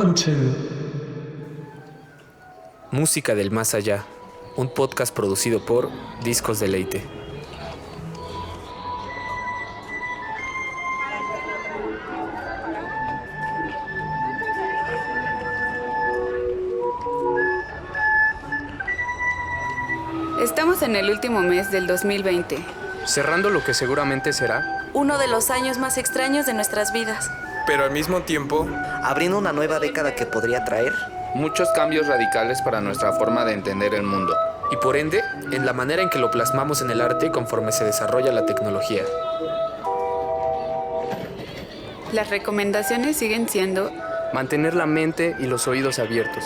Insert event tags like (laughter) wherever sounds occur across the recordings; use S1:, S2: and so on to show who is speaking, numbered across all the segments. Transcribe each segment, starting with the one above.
S1: Welcome to
S2: Música del Más Allá, un podcast producido por Discos Deleite.
S3: Estamos en el último mes del 2020,
S4: cerrando lo que seguramente será,
S5: uno de los años más extraños de nuestras vidas.
S4: Pero al mismo tiempo,
S6: abriendo una nueva década que podría traer
S7: muchos cambios radicales para nuestra forma de entender el mundo.
S2: Y por ende, en la manera en que lo plasmamos en el arte conforme se desarrolla la tecnología.
S3: las recomendaciones siguen siendo
S4: mantener la mente y los oídos abiertos.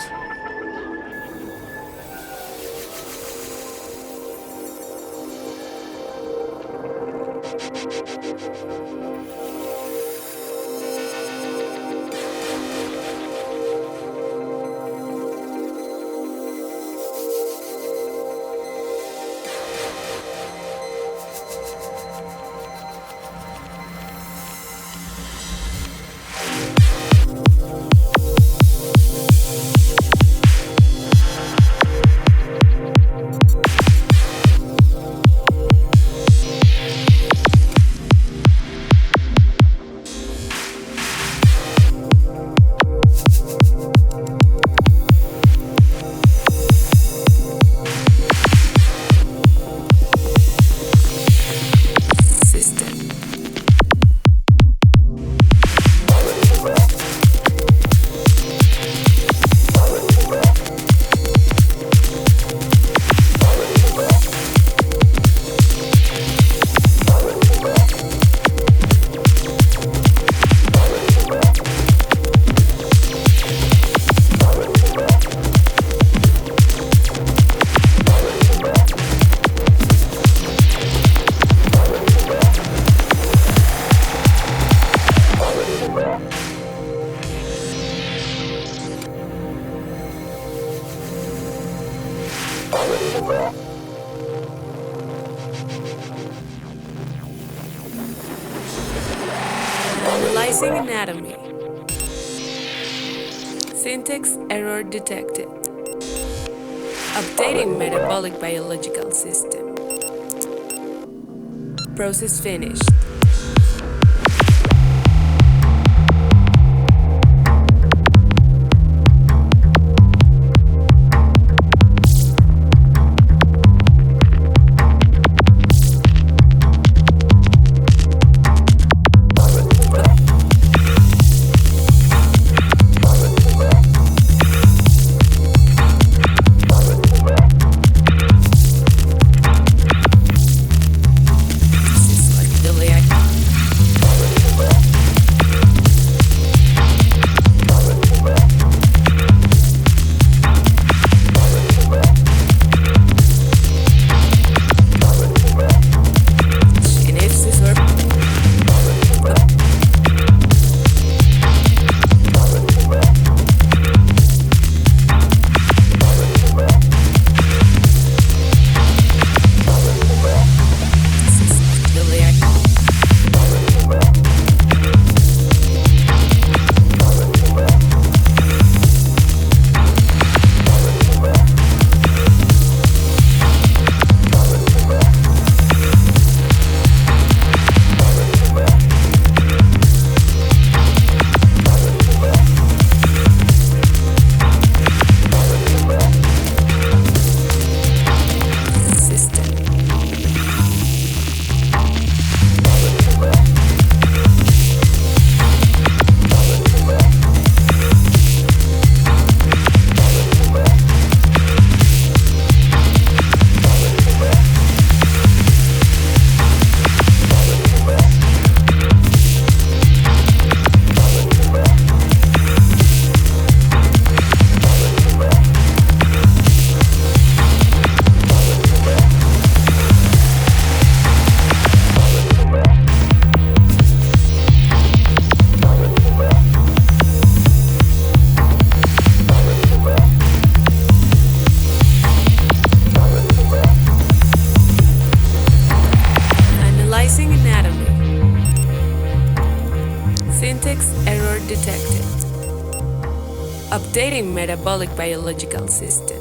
S8: Metabolic biological system.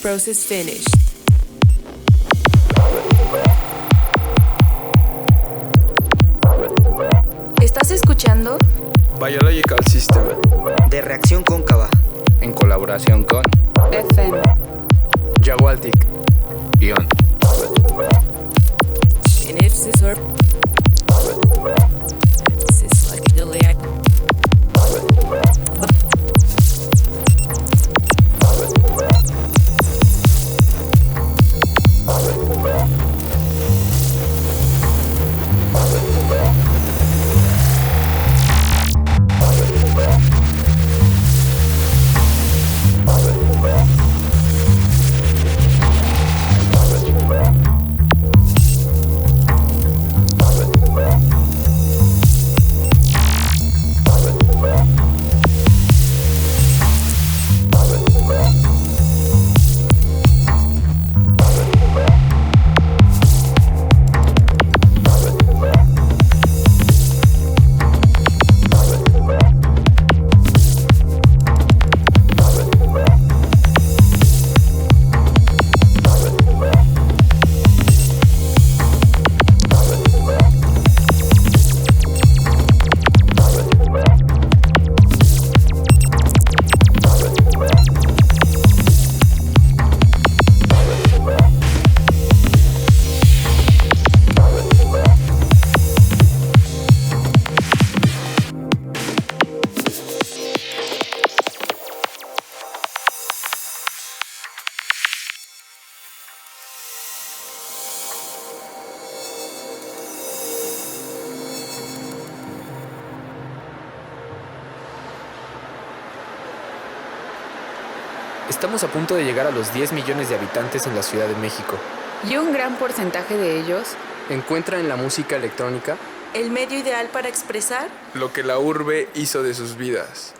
S8: Process finished.
S2: Estamos a punto de llegar a los 10 millones de habitantes en la Ciudad de México.
S3: Y un gran porcentaje de ellos
S9: Encuentra en la música electrónica
S5: ¿El medio ideal para expresar?
S9: lo que la urbe hizo de sus vidas.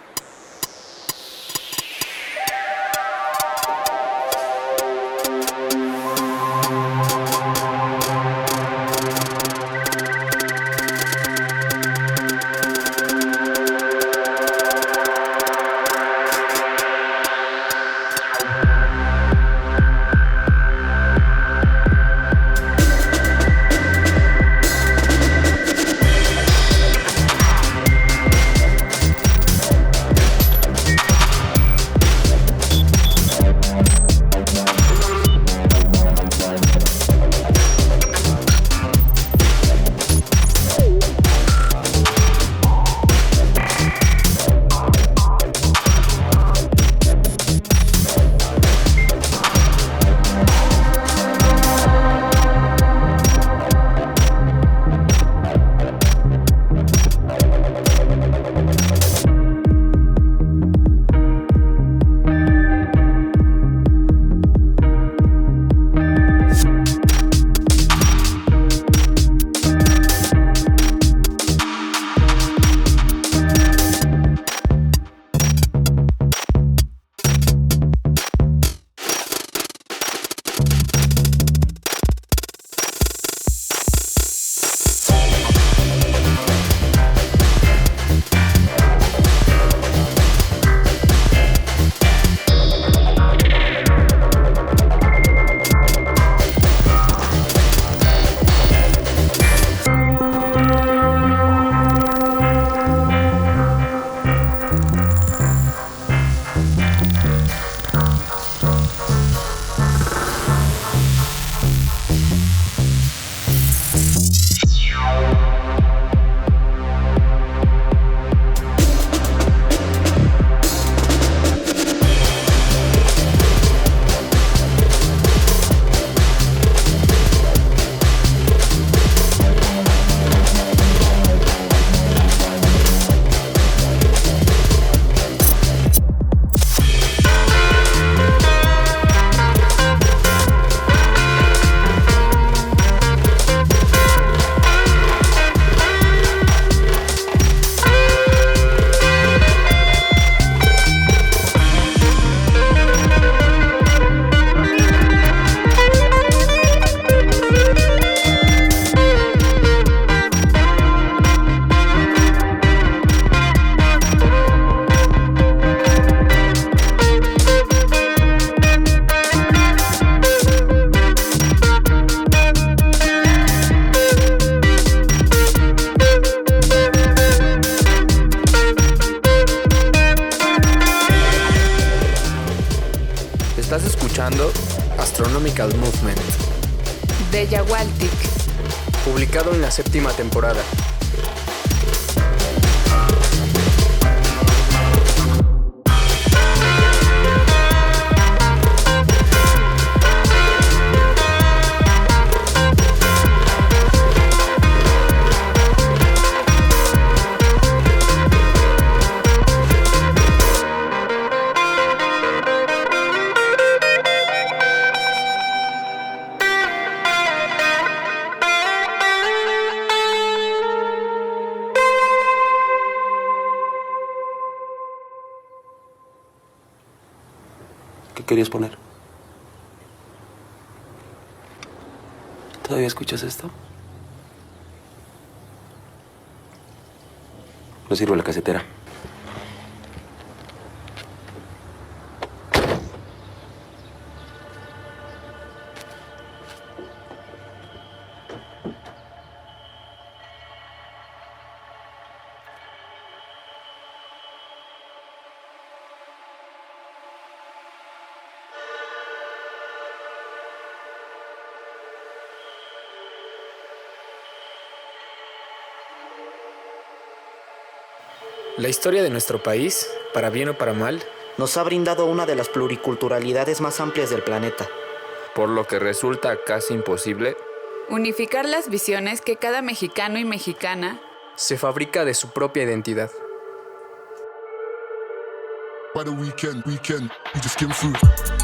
S10: Querías poner? ¿Todavía escuchas esto? No sirve la casetera.
S2: La historia de nuestro país, para bien o para mal,
S6: Nos ha brindado una de las pluriculturalidades más amplias del planeta.
S7: Por lo que resulta casi imposible
S3: Unificar las visiones que cada mexicano y mexicana
S9: Se fabrica de su propia identidad.
S11: Weekend, weekend, we just skim through.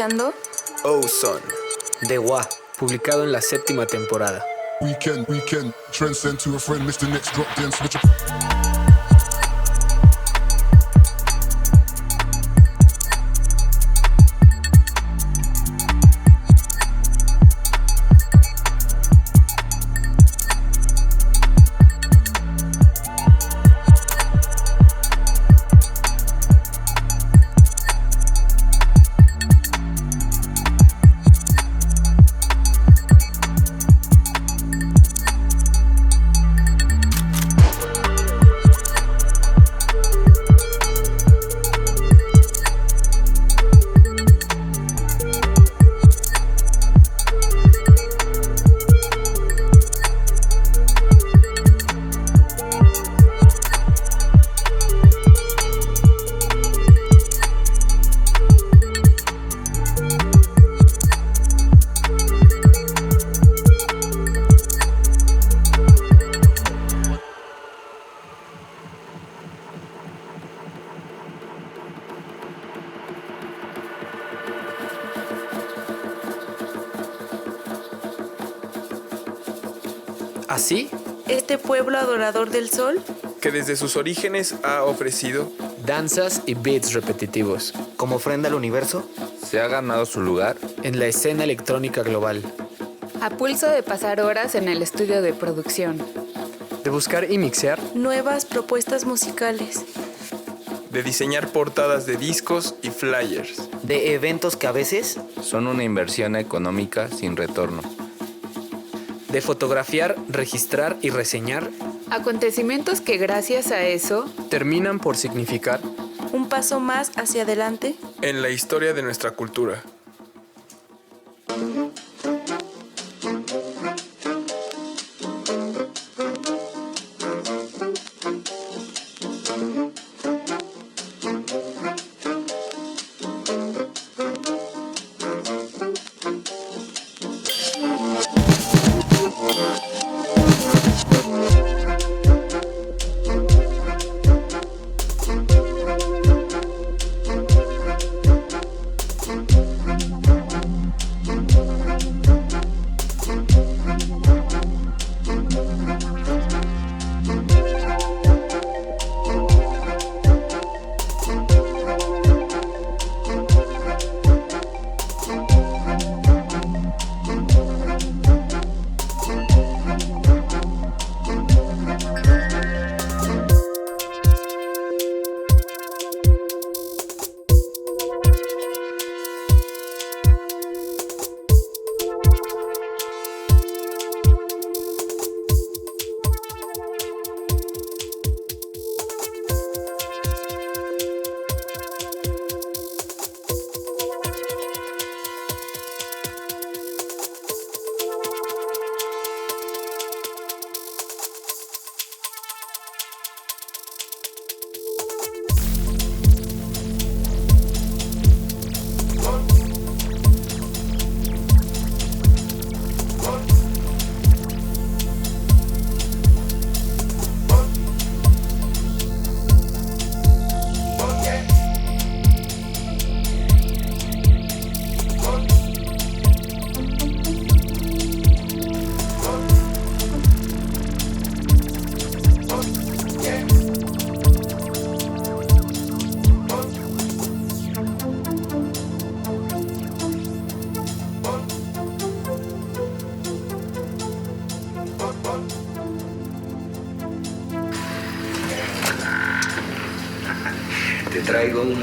S5: Escuchando?
S9: Oh Son,
S6: De Gua.
S2: publicado en la séptima temporada.
S11: Weekend, weekend, transcend to a friend, Mr. Next drop, switch
S5: adorador del sol
S9: que desde sus orígenes ha ofrecido
S2: danzas y beats repetitivos
S6: Como ofrenda al universo,
S7: Se ha ganado su lugar
S2: en la escena electrónica global.
S3: A pulso de pasar horas en el estudio de producción.
S9: De buscar y mixear,
S5: Nuevas propuestas musicales.
S12: de diseñar portadas de discos y flyers.
S6: de eventos que a veces
S7: son una inversión económica sin retorno.
S2: De fotografiar, registrar y reseñar
S3: Acontecimientos que gracias a eso
S9: terminan por significar
S5: Un paso más hacia adelante.
S12: En la historia de nuestra cultura.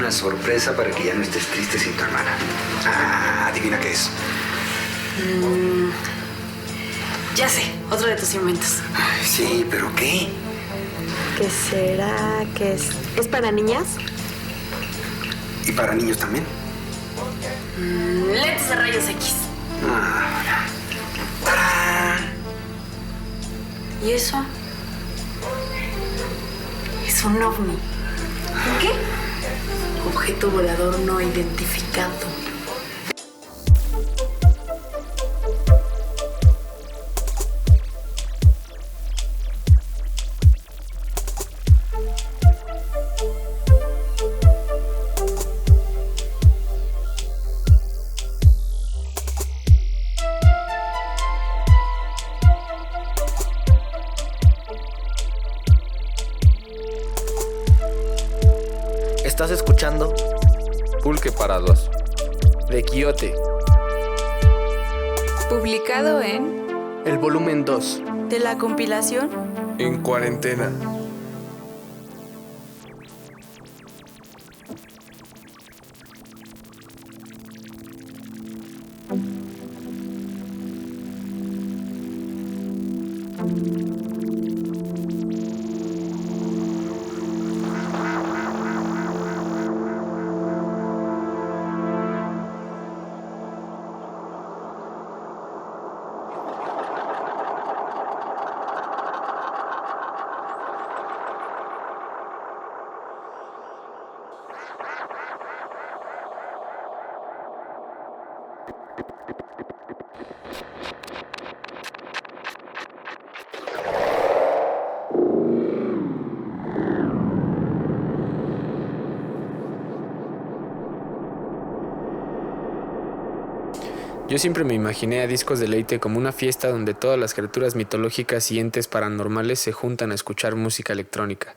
S13: Una sorpresa para que ya no estés triste sin tu hermana. Ah, adivina qué es.
S14: Mm, ya sé, otro de tus inventos.
S13: Ay, sí, pero ¿qué?
S14: ¿Qué será? ¿Qué es? ¿Es para niñas?
S13: ¿Y para niños también?
S14: Mm, lentes de rayos X.
S13: Ah,
S14: ¿Y eso? Es un ovni. Objeto volador no identificado.
S5: La compilación
S12: En cuarentena.
S2: Yo siempre me imaginé a Discos de Leite como una fiesta donde todas las criaturas mitológicas y entes paranormales se juntan a escuchar música electrónica.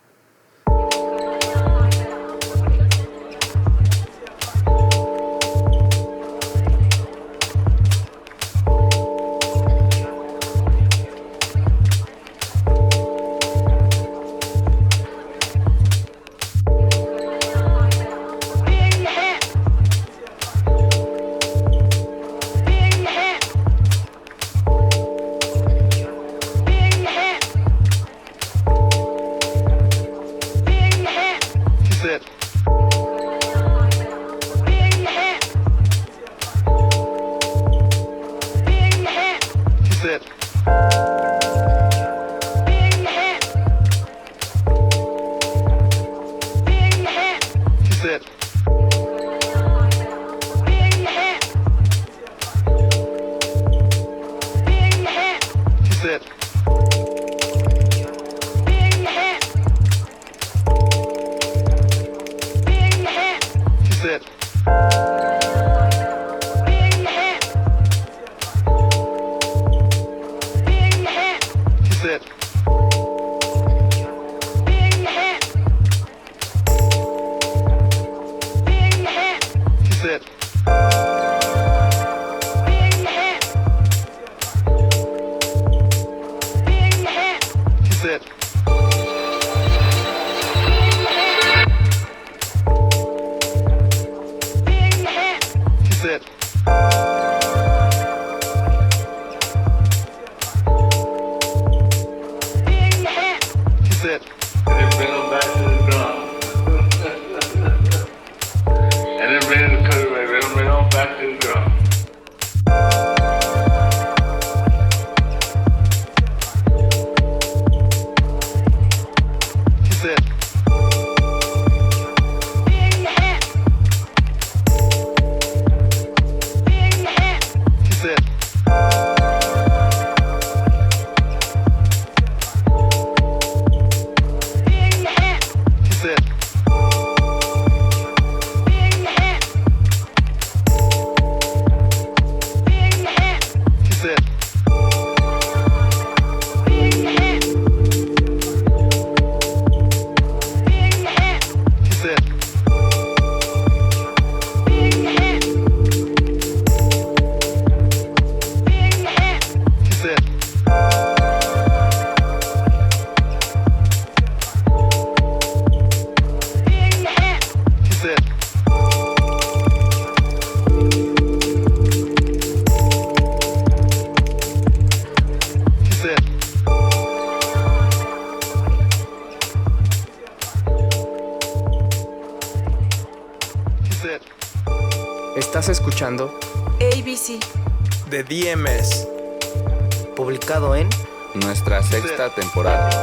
S7: Sexta temporada.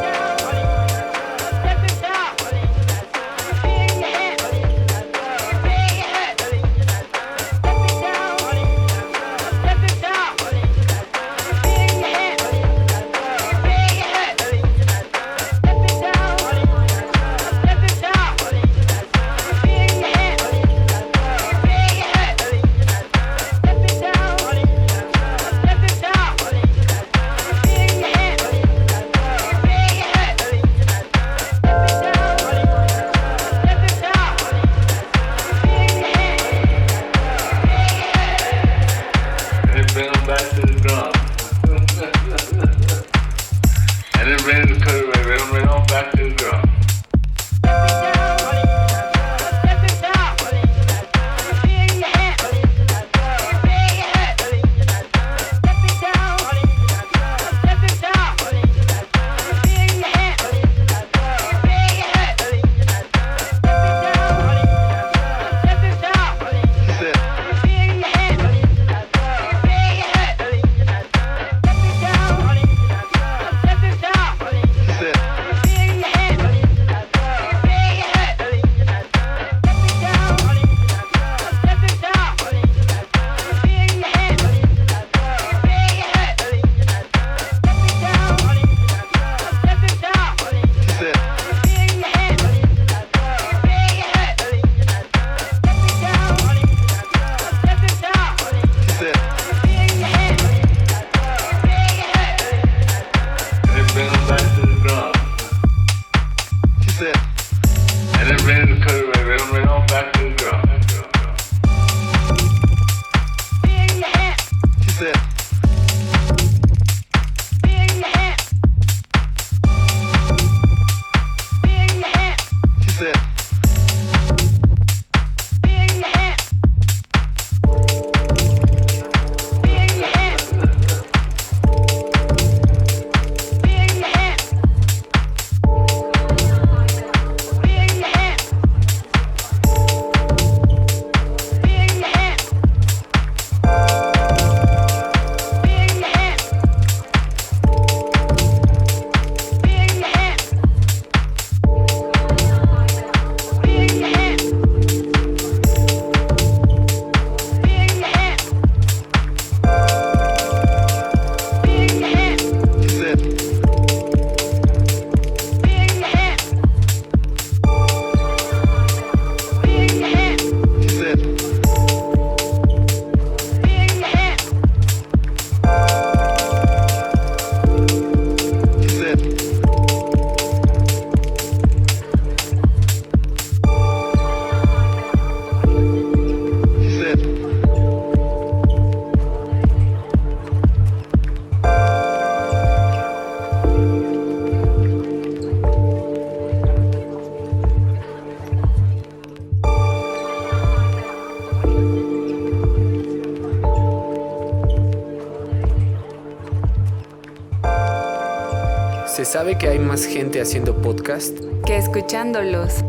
S2: Sabe que hay más gente haciendo podcast?
S3: Que escuchándolos.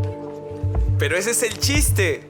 S12: Pero ese es el chiste.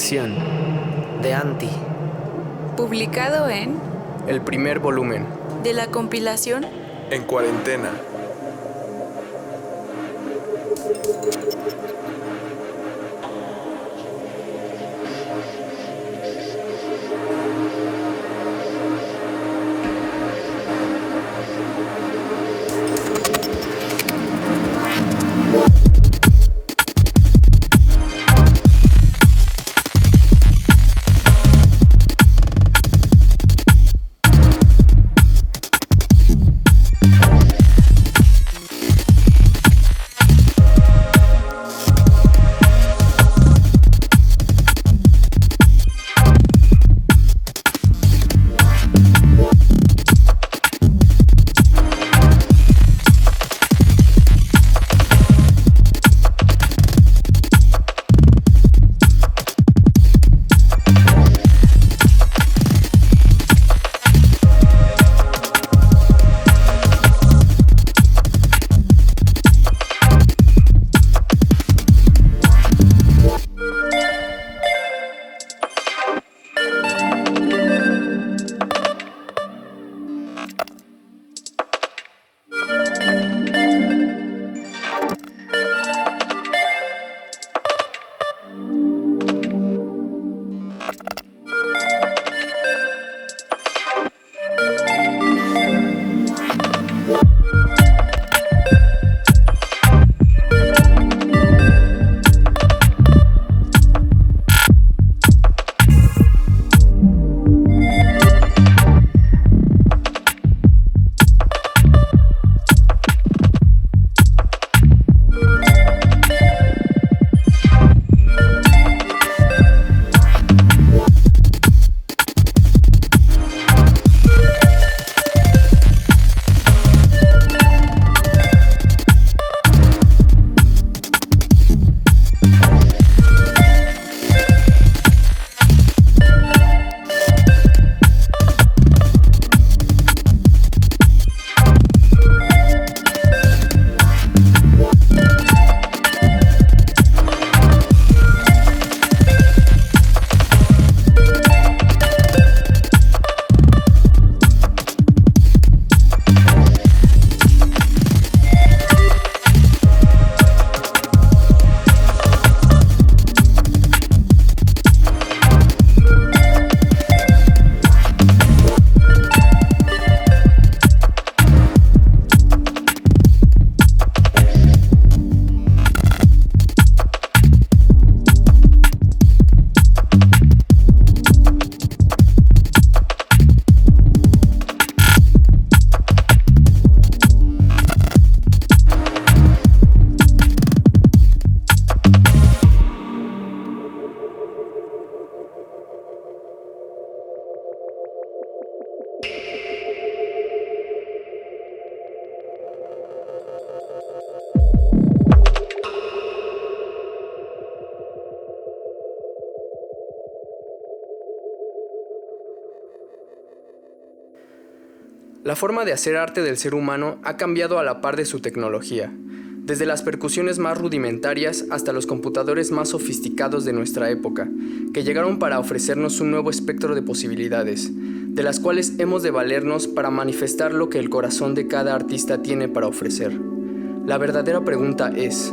S9: De Anti.
S3: Publicado en
S9: El primer volumen.
S5: De la compilación
S12: En cuarentena.
S9: Forma de hacer arte del ser humano ha cambiado a la par de su tecnología, desde las percusiones más rudimentarias hasta los computadores más sofisticados de nuestra época, que llegaron para ofrecernos un nuevo espectro de posibilidades, de las cuales hemos de valernos para manifestar lo que el corazón de cada artista tiene para ofrecer. La verdadera pregunta es,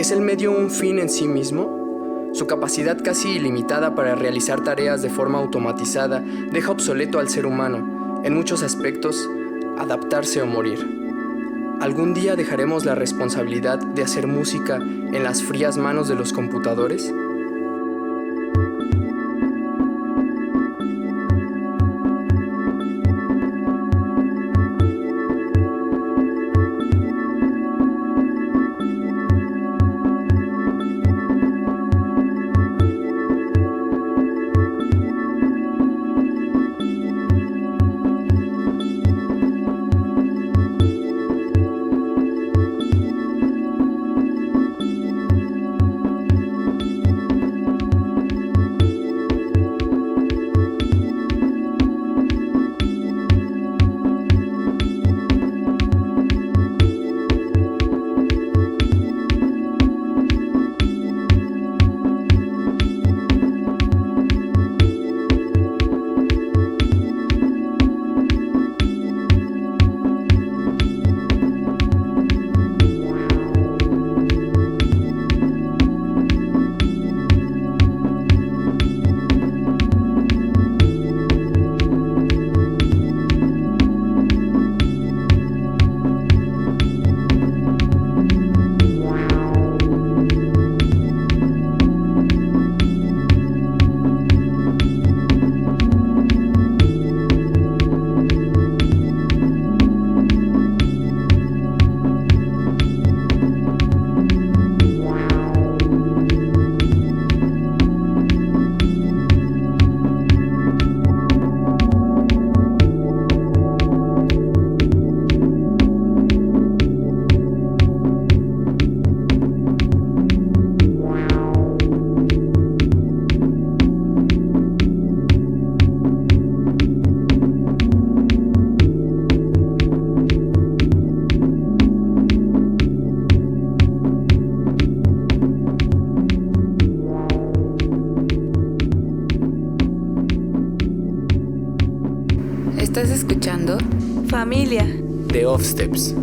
S9: ¿es el medio un fin en sí mismo? Su capacidad casi ilimitada para realizar tareas de forma automatizada deja obsoleto al ser humano, en muchos aspectos, adaptarse o morir. ¿Algún día dejaremos la responsabilidad de hacer música en las frías manos de los computadores?
S12: steps.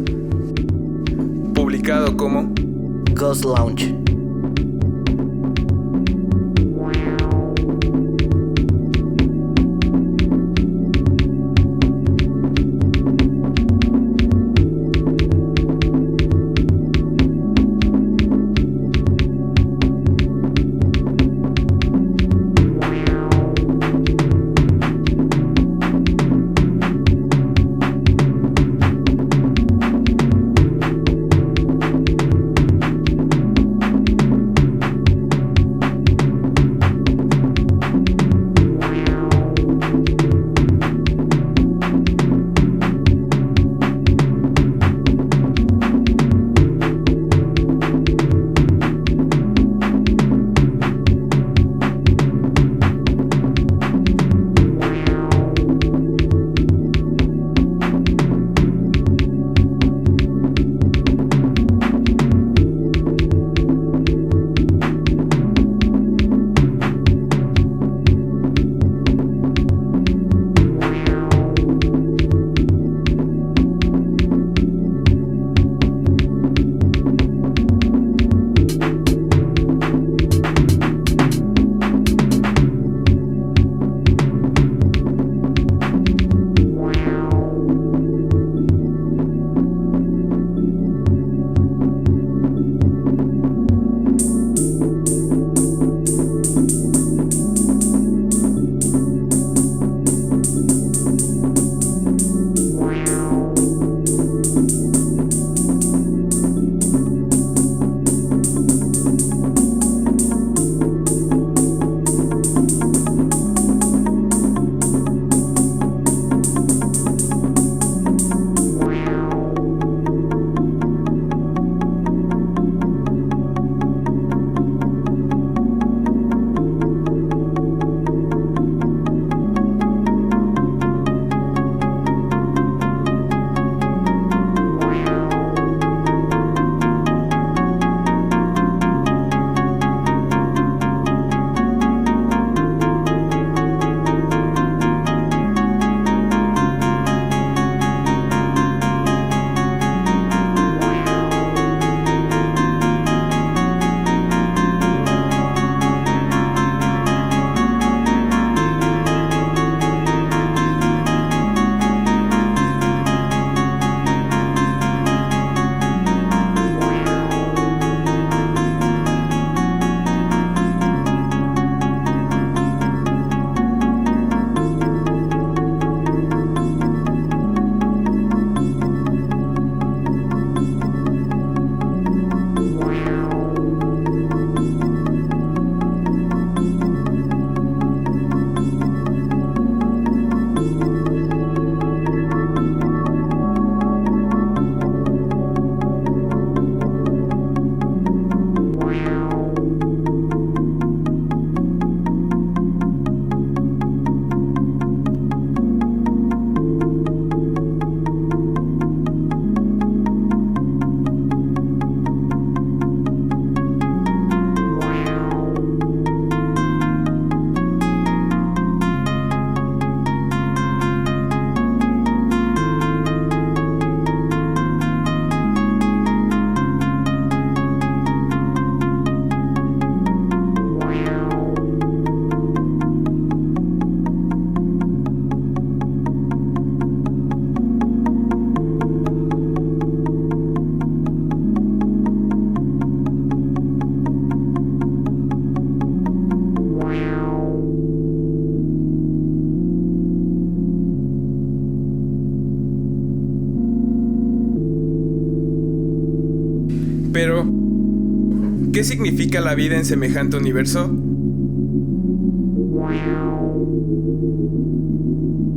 S12: Significa la vida en semejante universo?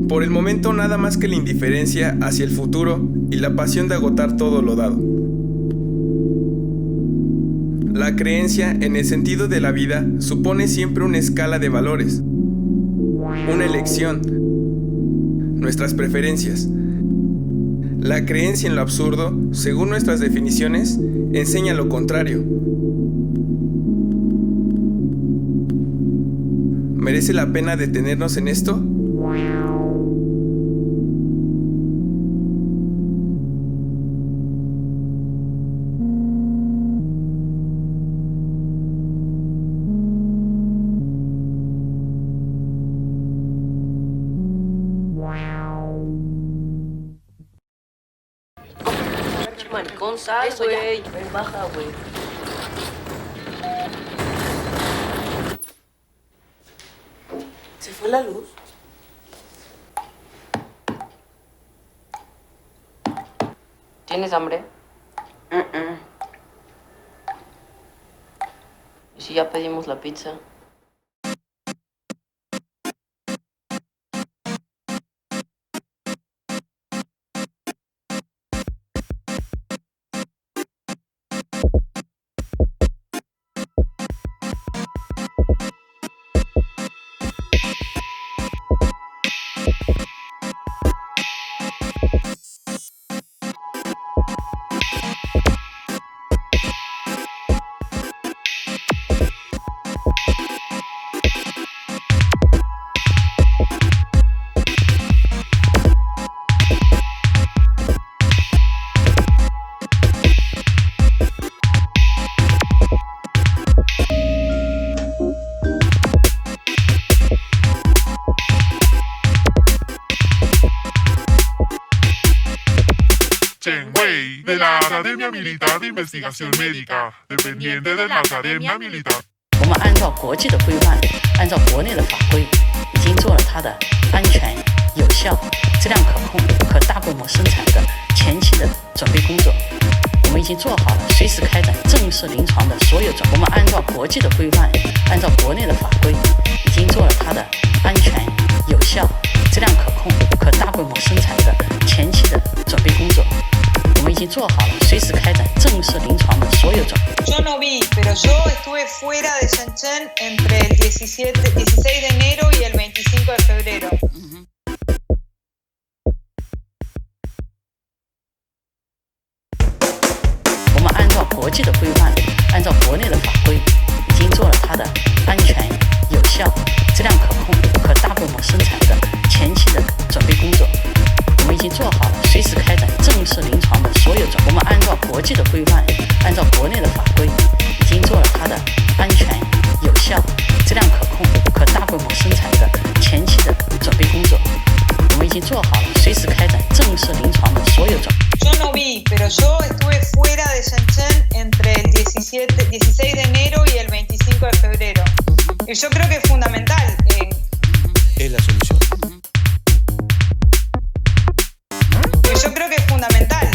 S12: Por el momento nada más que la indiferencia hacia el futuro y la pasión de agotar todo lo dado. La creencia en el sentido de la vida supone siempre una escala de valores, una elección, nuestras preferencias. La creencia en lo absurdo, según nuestras definiciones, enseña lo contrario. ¿Merece la pena detenernos en esto?
S14: Maricón, sal, güey. Baja, güey. ¿Tienes hambre? ¿Y si ya pedimos la pizza?
S11: Investigación Médica, dependiente de la Academia Militar.
S15: 我们按照国际的规范，按照国内的法规，已经做了它的安全、有效、质量可控、可大规模生产的前期的准备工作。我们已经做好了随时开展正式临床的所有准。我们按照国际的规范，按照国内的法规，已经做了它的安全、有效、质量可控、可大规模生产的前期的准备工作。我们已经做好了随时开展正式临床的所有准。
S16: Yo no vi, pero yo estuve fuera de Shenzhen entre el 17, 16 de enero y el 25 de febrero.
S15: 我们按照国际的规范，按照国内的法规，已经做了它的安全、有效、质量可控、和大规模生产的前期的准备工作。我们已经做好了随时开展正式临床的所有准。我们按照国际的规范，按照国内的法规，已经做了它的安全、有效、质量可控、可大规模生产的前期的准备工作。我们已经做好了随时开展正式临床的所有准。
S16: Yo no vi, pero yo estuve fuera de Shenzhen entre el 17, 16 de enero y el 25 de febrero. Y yo creo que es fundamental. eh,
S10: Es la solución.
S16: Y yo creo que es fundamental.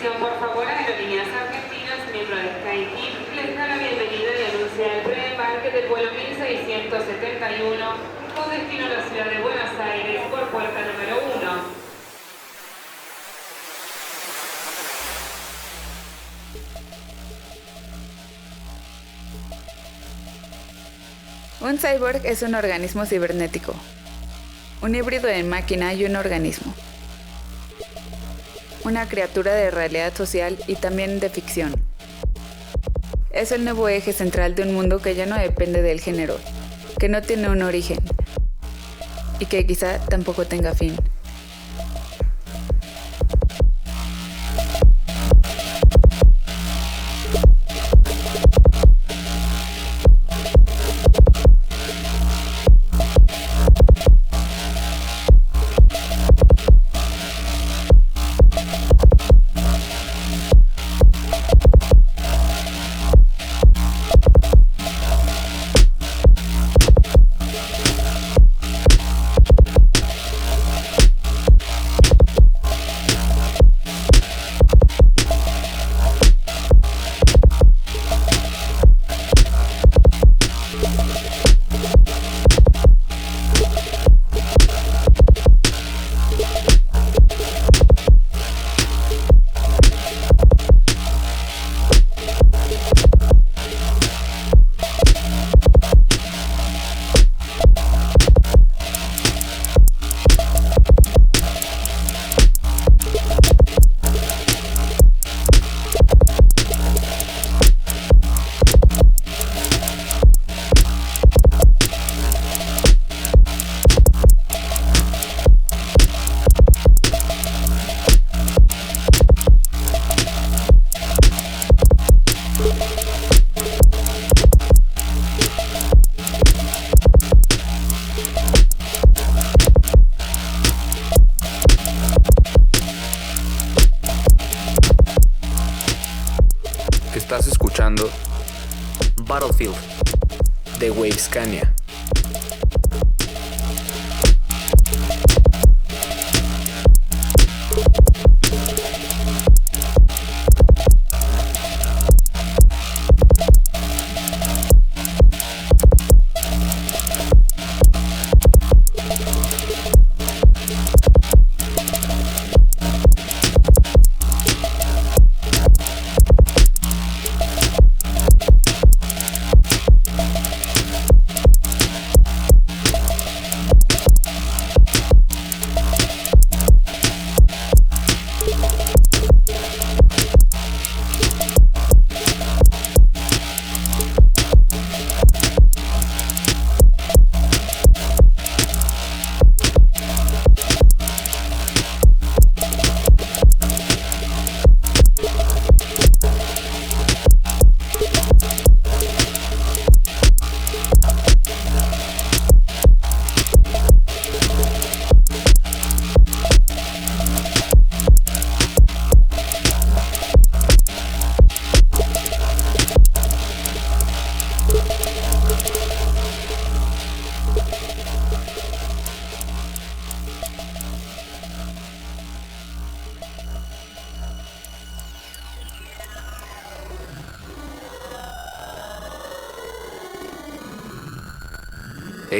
S17: Por favor, aerolíneas argentinas, miembro de SkyTeam, les da la bienvenida y anuncia el preembarque del vuelo 1671 con destino a la ciudad de Buenos Aires por puerta número 1.
S3: Un cyborg es un organismo cibernético, un híbrido de máquina y un organismo. Una criatura de realidad social y también de ficción. Es el nuevo eje central de un mundo que ya no depende del género, que no tiene un origen y que quizá tampoco tenga fin.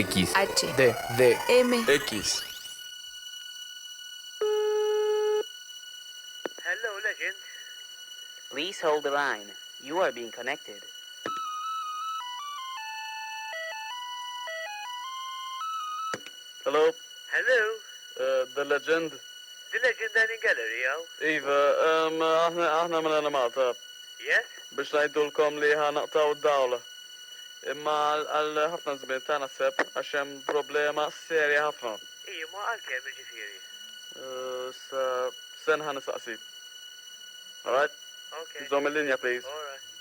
S7: X.
S5: H
S9: D. D.
S5: M
S12: X.
S18: Hello, Legend.
S19: Please hold the line. You are being connected.
S20: Hello,
S18: Hello.
S20: uh, the legend.
S18: The Legendary Gallery, oh?
S20: Iva, um, aħna aħna minna Malta.
S18: Yes?
S20: Biex najdulkom li ħanaqtaw d-dawla. Imma għal ħafna żmien tagħna seb għax hemm problema serja ħafna.
S18: Iju, ma għal-kem ġifiri.
S20: Uh, Sa sen ħan saqsi. Alright?
S18: Okay.
S20: Zom il-linja, please.
S18: Alright.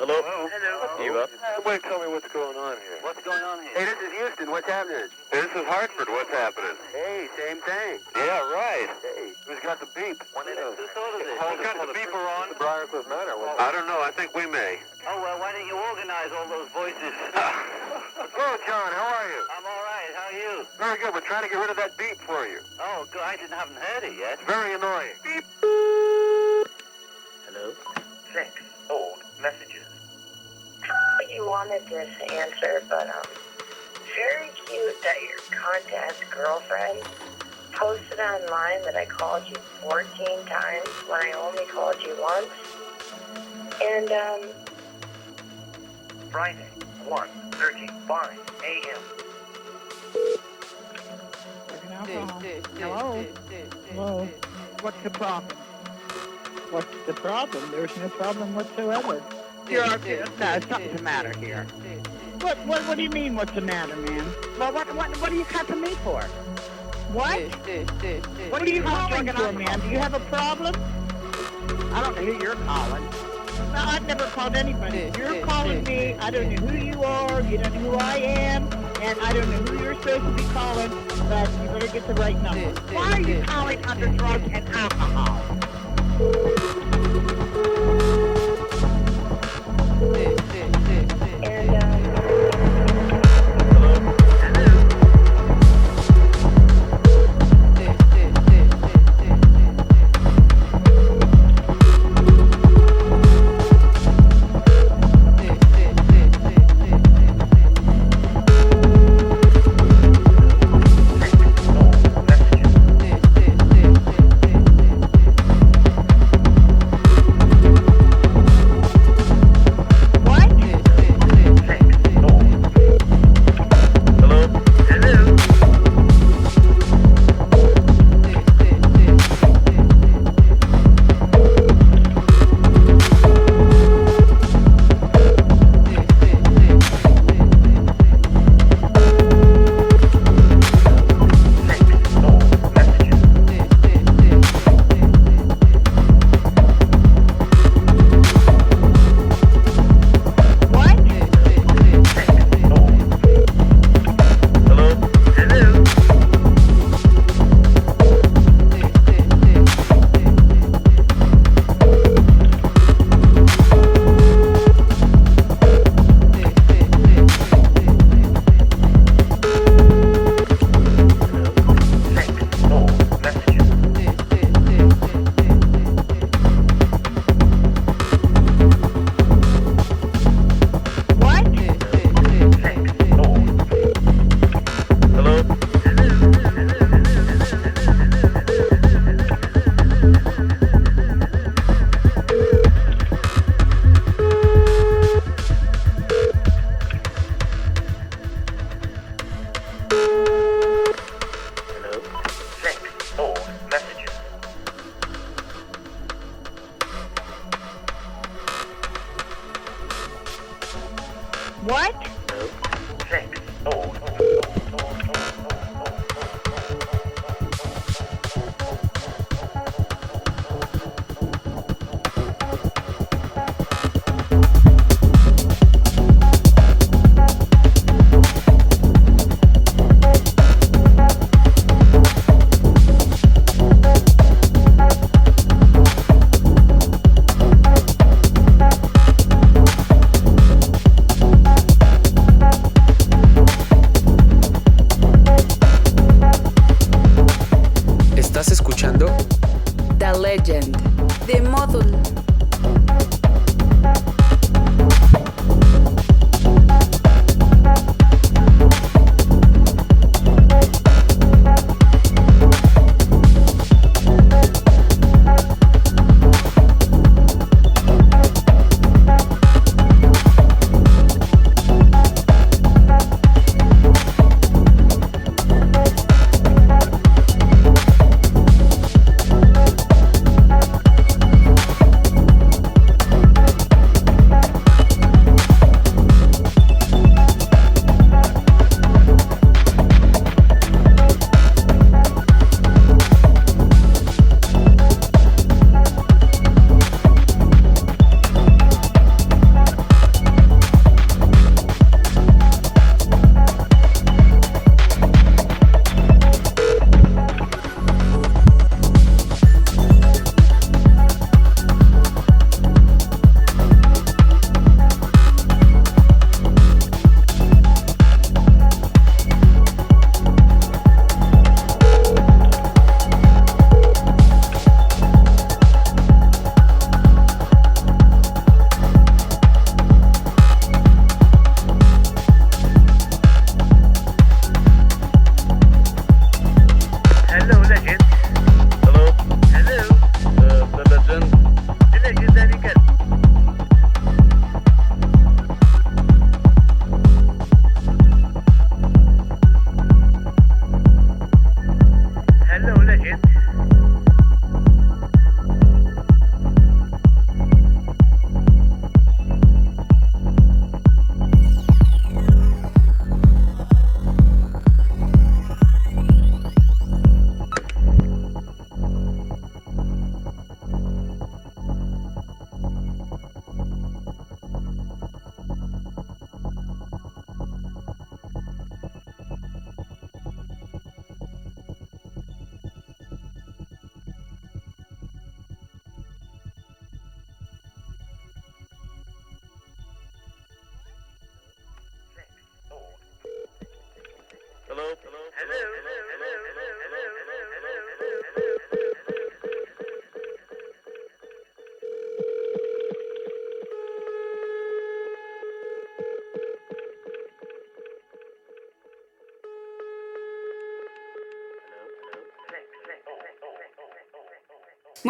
S18: Hello? Hello. Eva? Somebody tell me what's going on here.
S13: What's going on here? Hey, this is Houston. What's happening?
S18: Hey, this is Hartford. What's happening?
S13: Hey, same thing.
S18: Yeah, right.
S13: Hey,
S18: Who's got the beep?
S13: one of those. Who thought of this?
S18: Who's got the beeper on? The Briarcliff Manor. I don't know. I think we may.
S13: Oh, well, why didn't you organize all those voices? (laughs)
S18: Hello, John. How are you?
S13: I'm all right. How are you?
S18: Very good. We're trying to get rid of that beep for you.
S13: Oh, good. I didn't haven't heard it yet.
S18: It's very annoying. Beep.
S13: Hello?
S18: Six old messages.
S21: You wanted this answer, but um, very cute that your contact girlfriend posted online that I called you 14 times when I only called you once. And um,
S18: Friday, 1.35 a.m.
S22: Hello? Hello? What's the problem? What's the problem? There's no problem whatsoever. You're, no, something's the matter here. What, what, what do you mean, what's the matter, man? Well, what, what, what are you cussing me for? What? What are you calling for, man? Do you have a problem? I don't know who you're calling. No, I've never called anybody. You're calling me. I don't know who you are. You don't know who I am. And I don't know who you're supposed to be calling. But you better get the right number. Why are you calling under drugs and alcohol?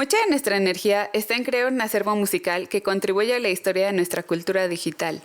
S3: Mucha de nuestra energía está en crear un acervo musical que contribuye a la historia de nuestra cultura digital.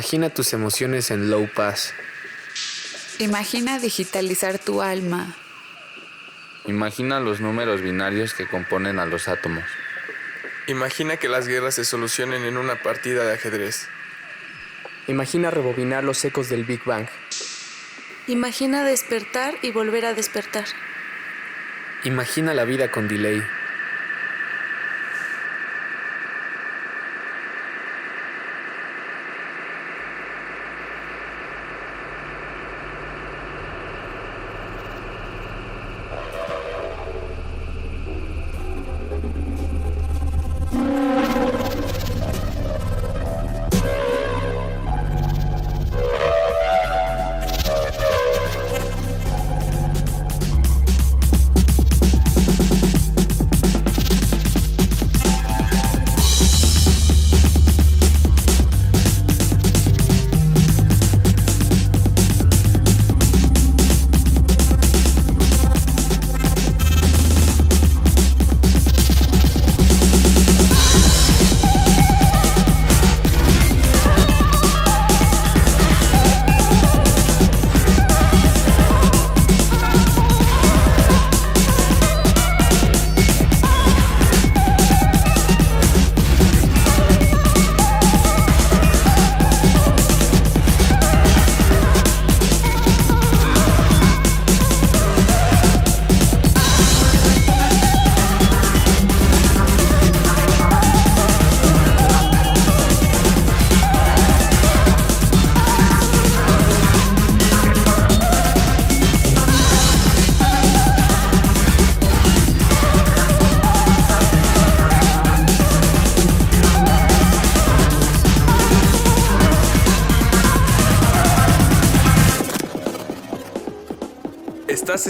S2: Imagina tus emociones en low pass.
S3: Imagina digitalizar tu alma.
S7: Imagina los números binarios que componen a los átomos.
S12: Imagina que las guerras se solucionen en una partida de ajedrez.
S9: Imagina rebobinar los ecos del Big Bang.
S5: Imagina despertar y volver a despertar.
S2: Imagina la vida con delay.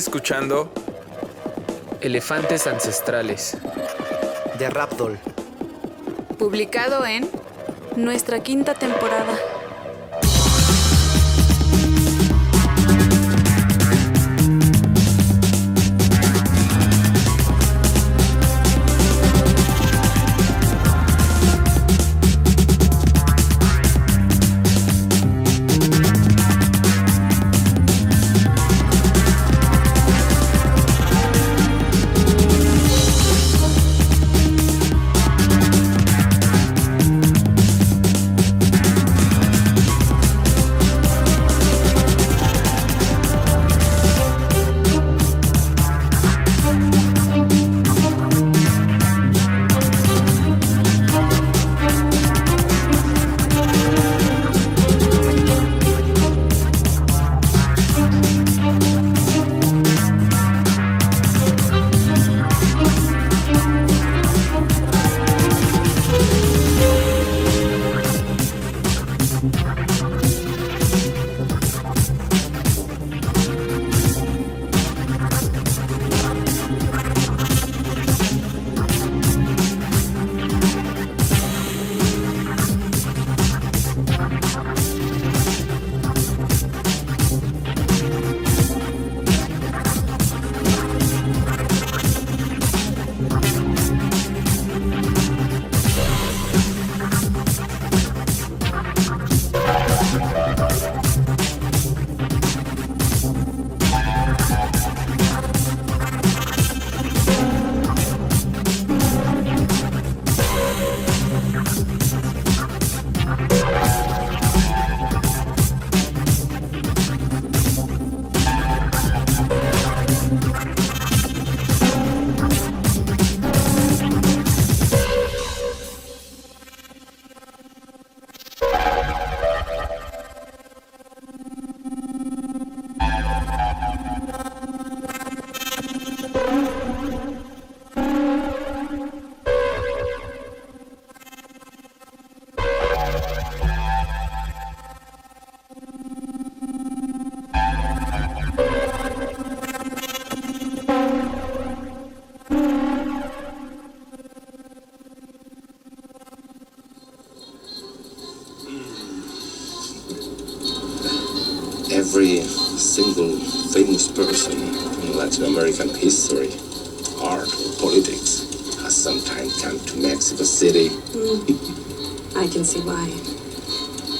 S12: Escuchando
S2: Elefantes ancestrales.
S6: De Rapdol.
S3: Publicado en
S5: Nuestra quinta temporada.
S23: Famous person in Latin American history, art or politics, has sometimes come to Mexico City. Hmm.
S14: I can see why.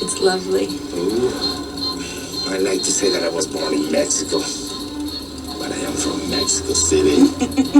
S14: It's lovely.
S17: Ooh. I like to say that I was born in Mexico, but I am from Mexico City. (laughs)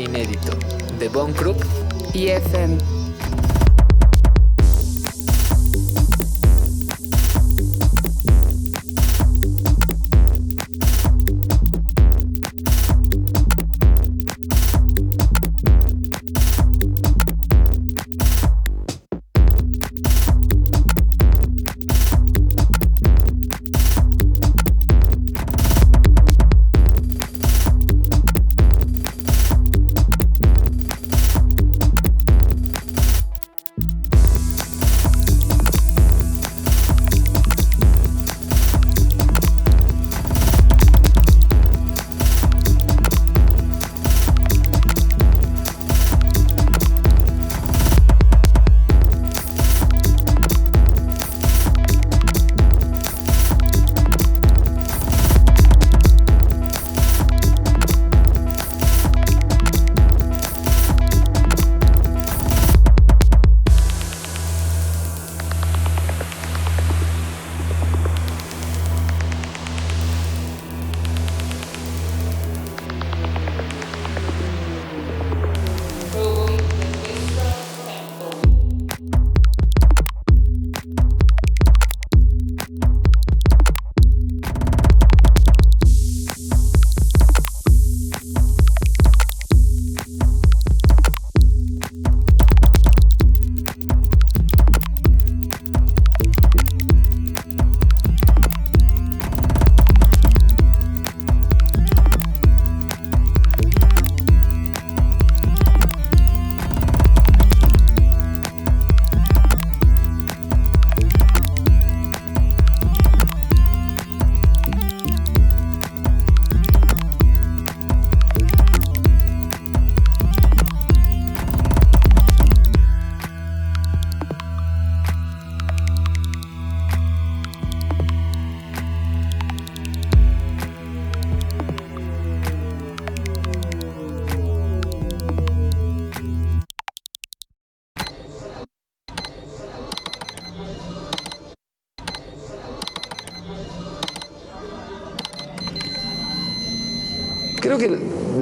S2: inédito de Von Krug
S3: y FM.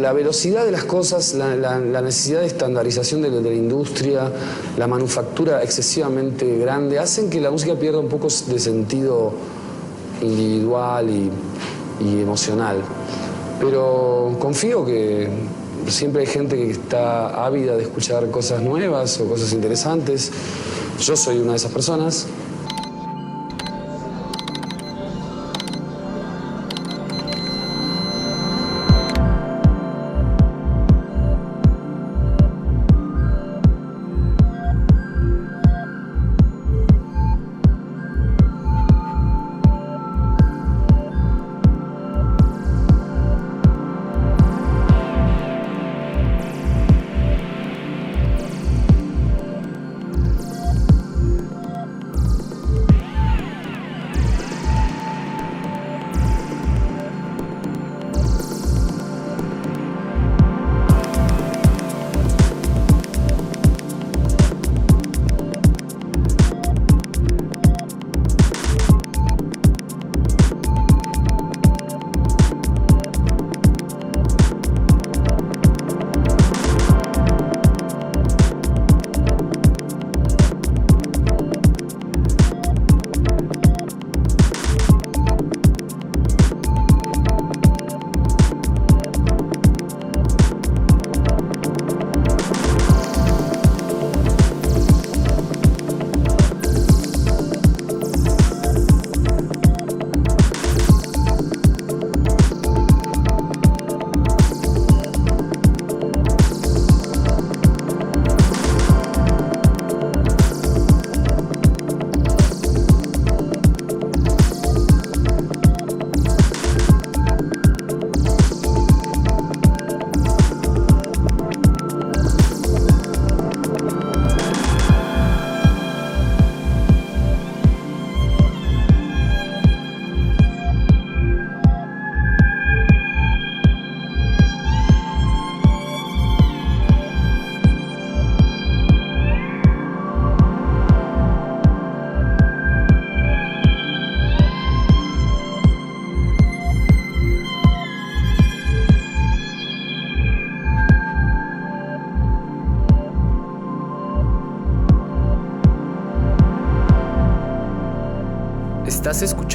S24: La velocidad de las cosas, la, la- la necesidad de estandarización de, de la industria, la manufactura excesivamente grande, hacen que la música pierda un poco de sentido individual y, y emocional. Pero confío que siempre hay gente que está ávida de escuchar cosas nuevas o cosas interesantes. Yo soy una de esas personas.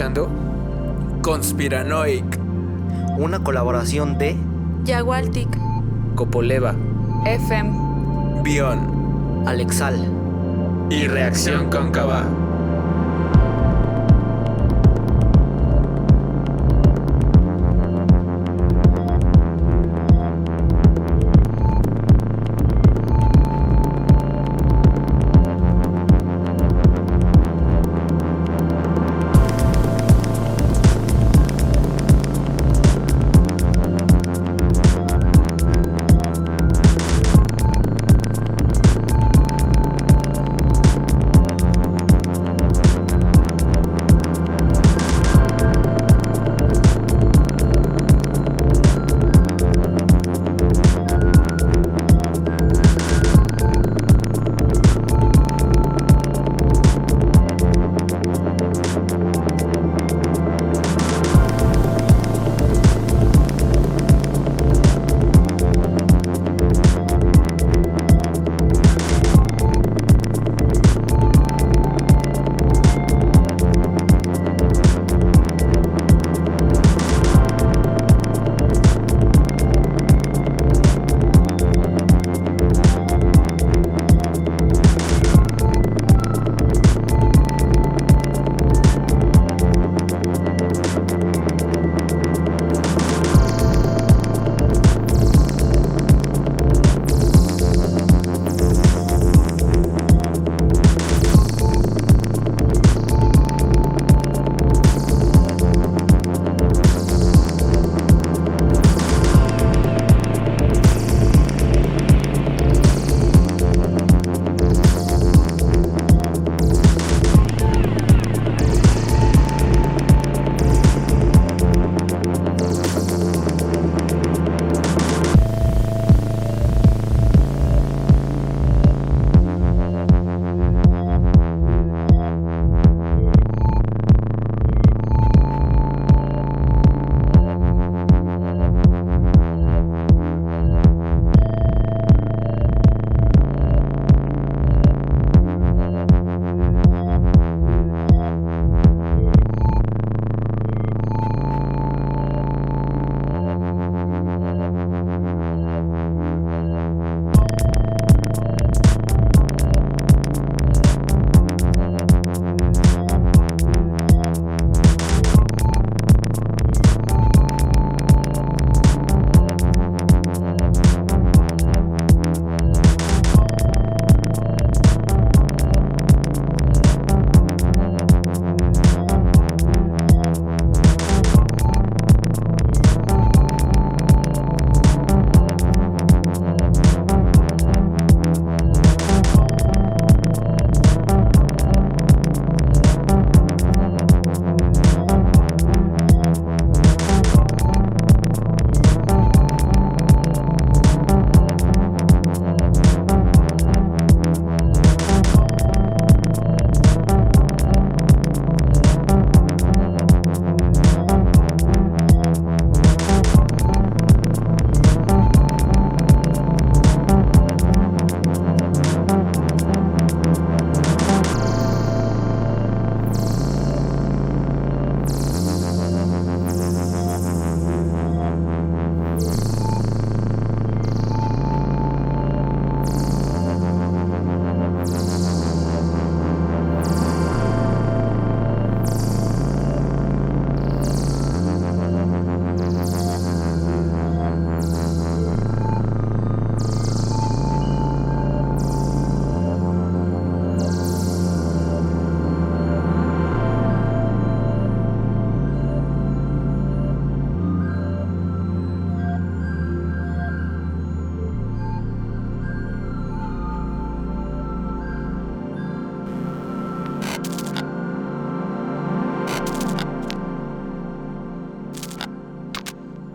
S2: Escuchando?
S12: Conspiranoic.
S6: Una colaboración de
S5: Yagualtic.
S2: Copoleva.
S3: FM.
S12: Bion.
S6: Alexal.
S2: Y Reacción Cóncava.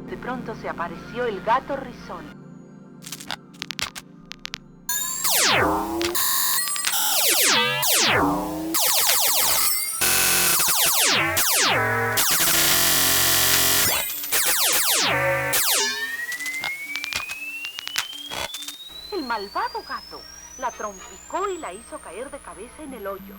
S25: De pronto se apareció el gato rizón. El malvado gato la trompicó y la hizo caer de cabeza en el hoyo.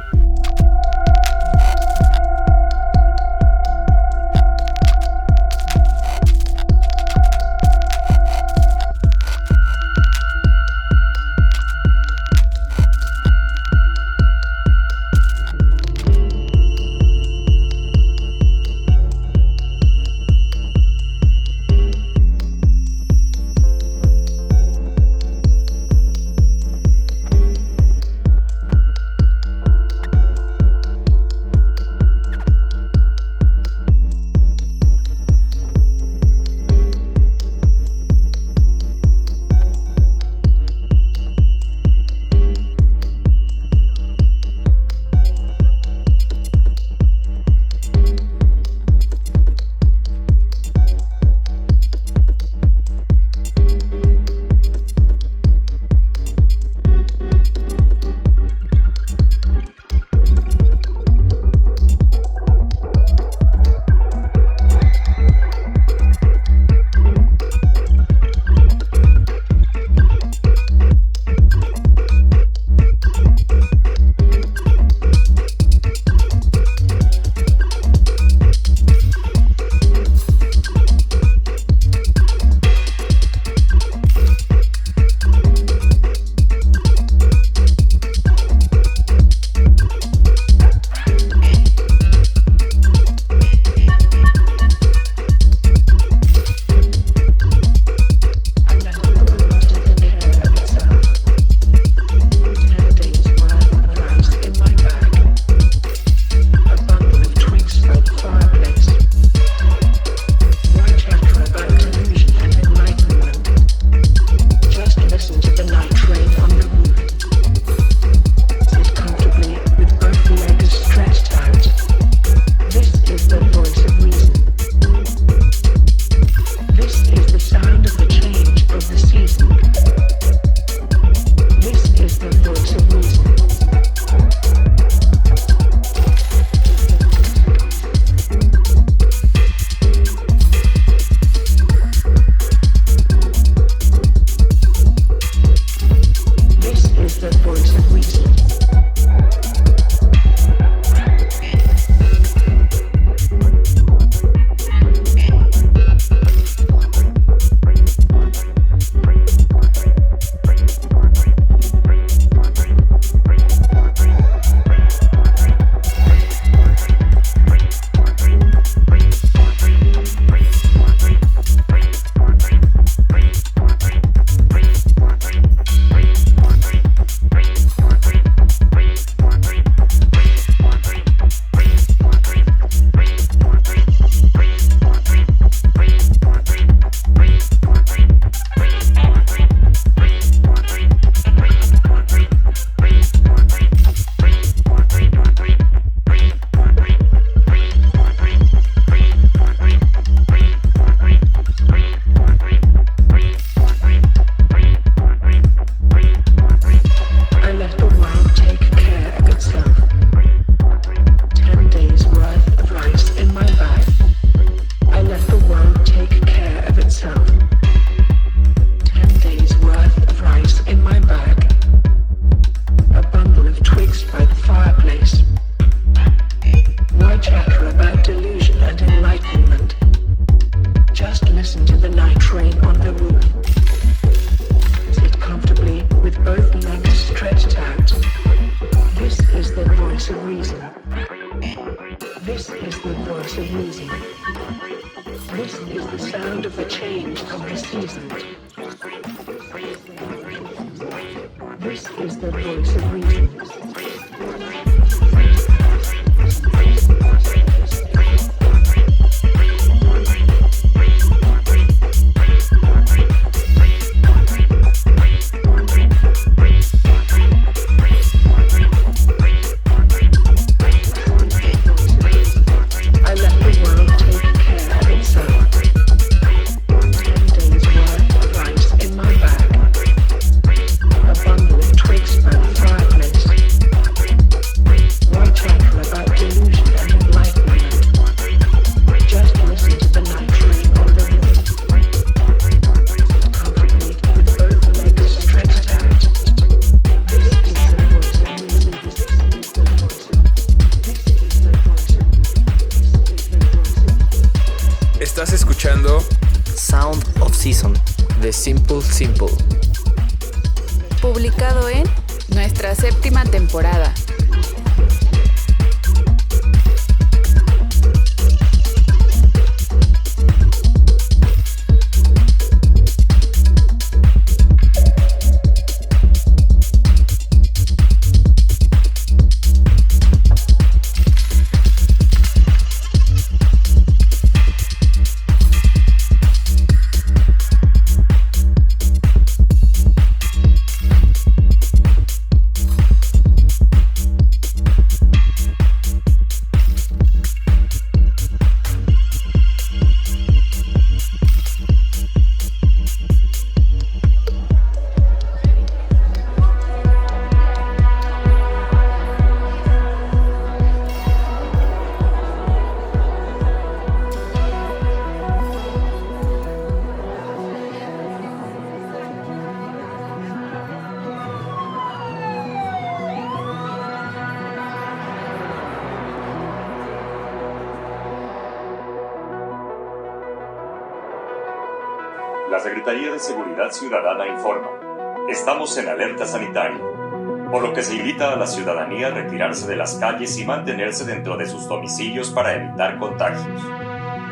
S26: Retirarse de las calles y mantenerse dentro de sus domicilios para evitar contagios.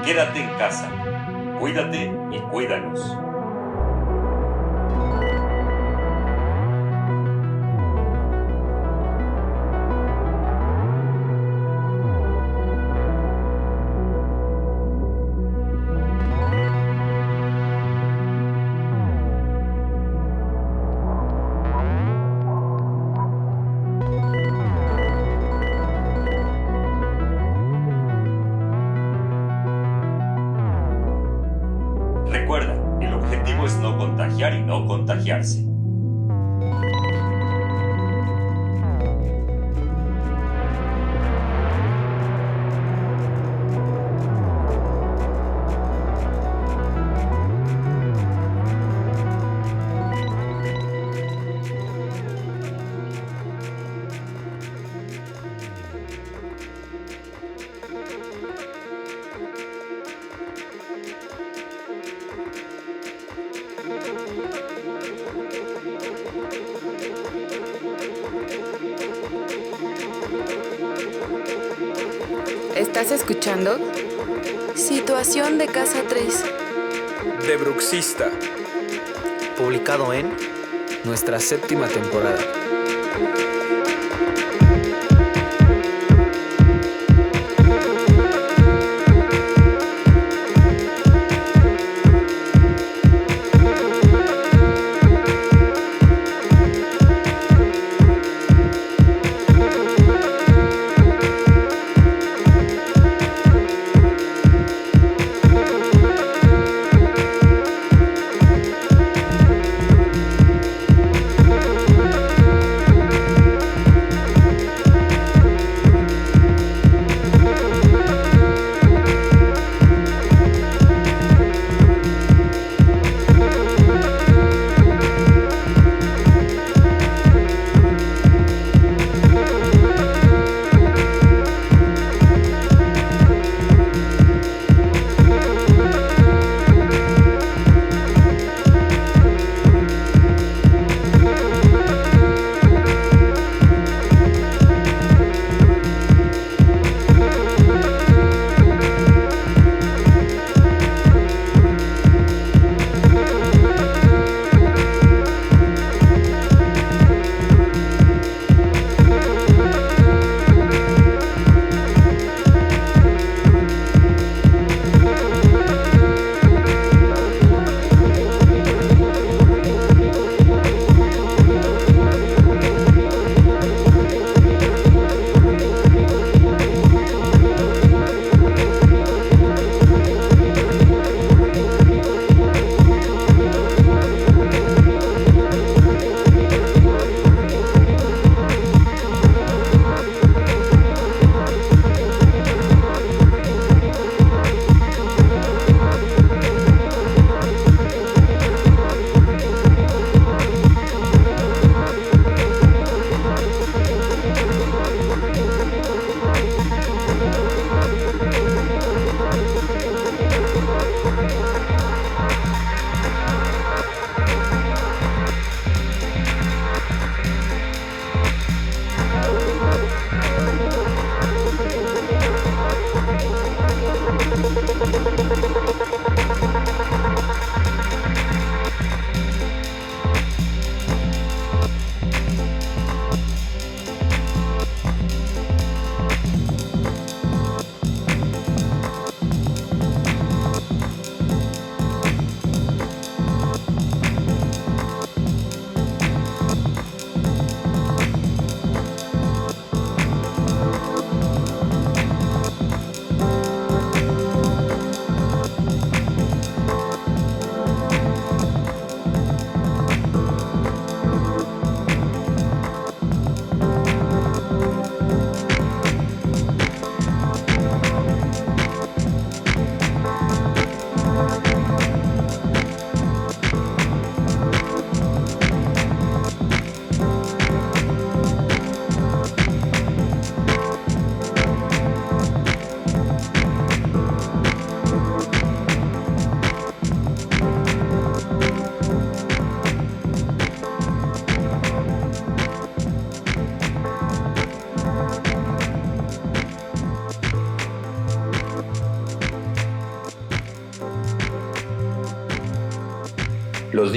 S26: Quédate en casa, cuídate y cuídanos. No contagiarse.
S2: Nuestra séptima temporada.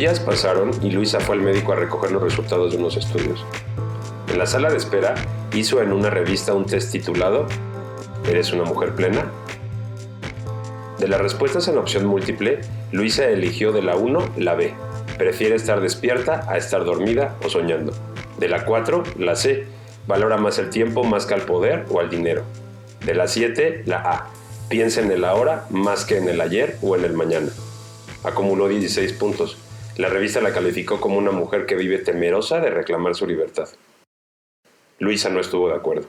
S27: Días pasaron y Luisa fue al médico a recoger los resultados de unos estudios. En la sala de espera hizo en una revista un test titulado ¿Eres una mujer plena? De las respuestas en opción múltiple, Luisa eligió de la 1 la B. Prefiere estar despierta a estar dormida o soñando. De la 4, la C. Valora más el tiempo más que al poder o al dinero. De la 7, la A. Piensa en el ahora más que en el ayer o en el mañana. Acumuló 16 puntos. La revista la calificó como una mujer que vive temerosa de reclamar su libertad. Luisa no estuvo de acuerdo.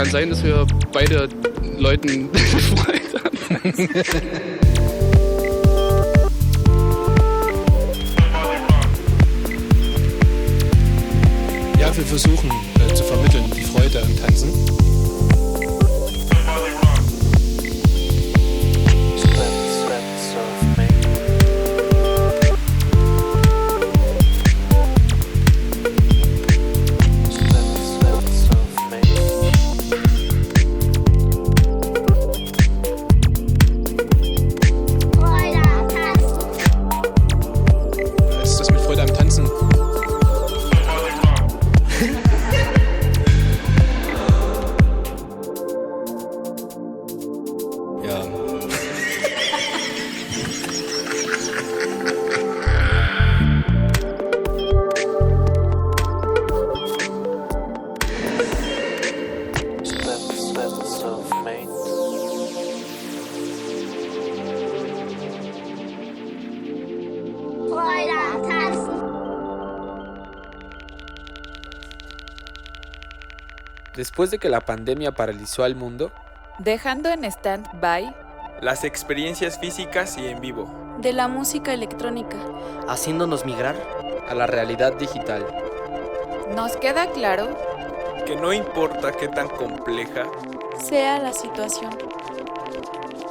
S1: Kann sein, dass wir beide Leuten (laughs) Freude haben.
S28: Ja, wir versuchen
S2: Después de que la pandemia paralizó al mundo,
S3: dejando en stand-by
S12: las experiencias físicas y en vivo
S5: de la música electrónica,
S6: haciéndonos migrar
S2: a la realidad digital.
S3: Nos queda claro
S12: que no importa qué tan compleja
S5: sea la situación,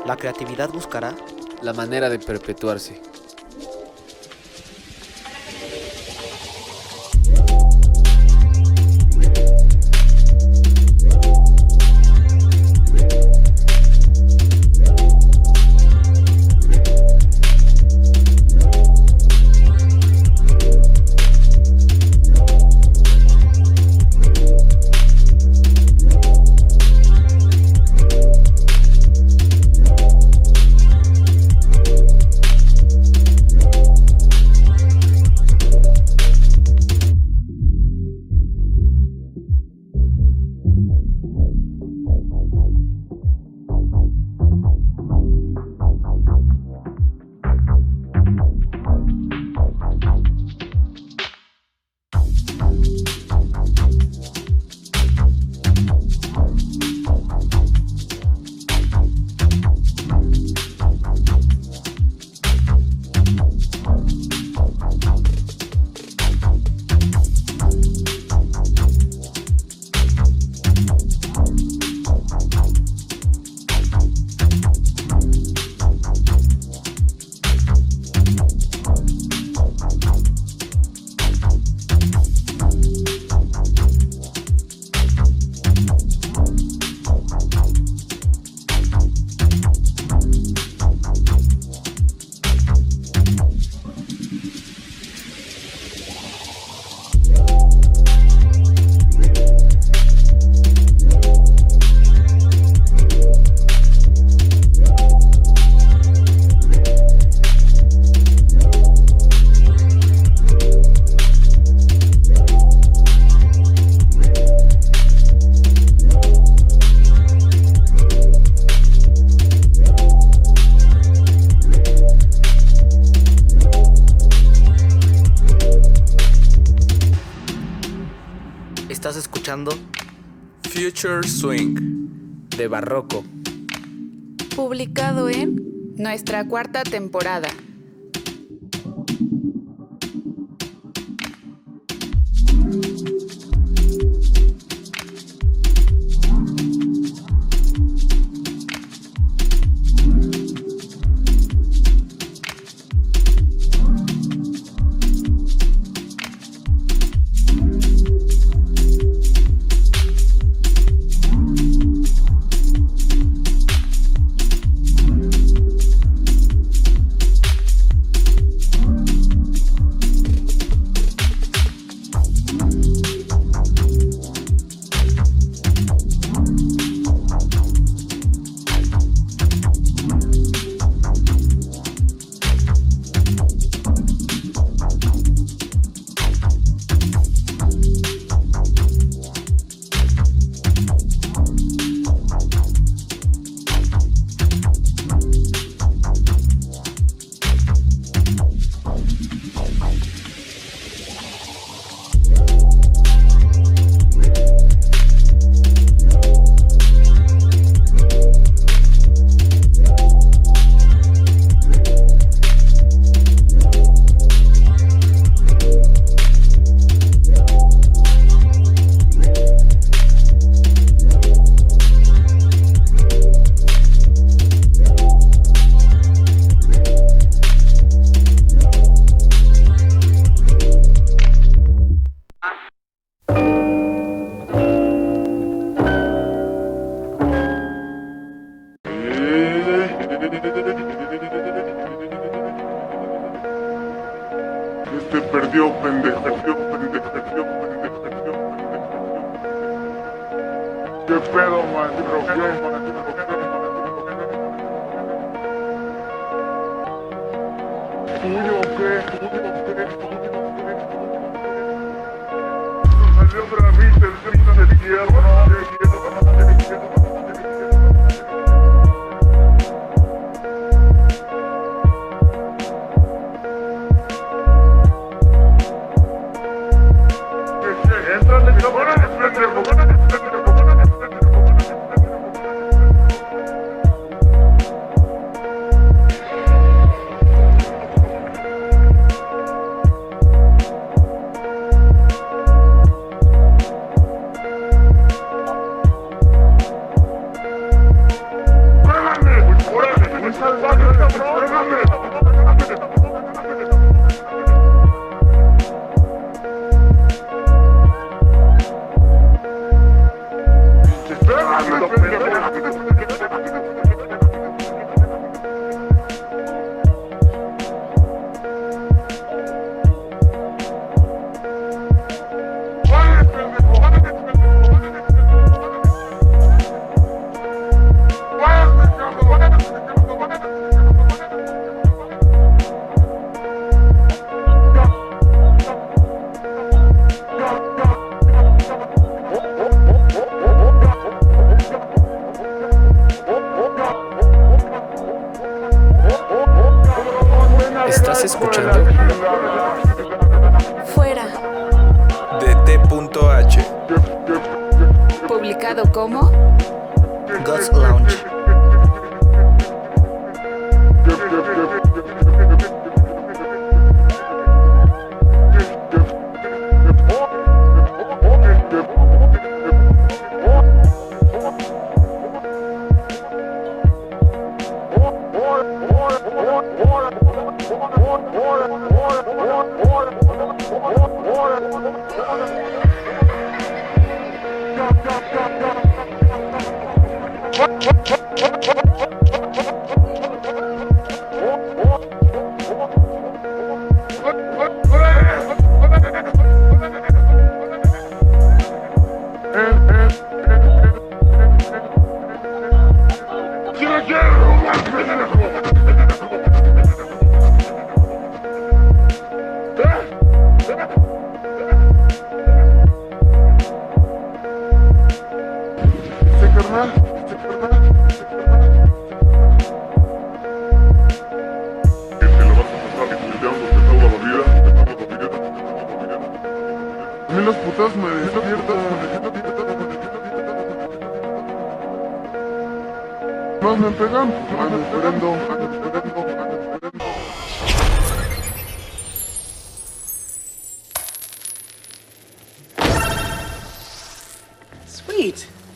S6: la creatividad buscará
S2: la manera de perpetuarse.
S3: Nuestra cuarta temporada.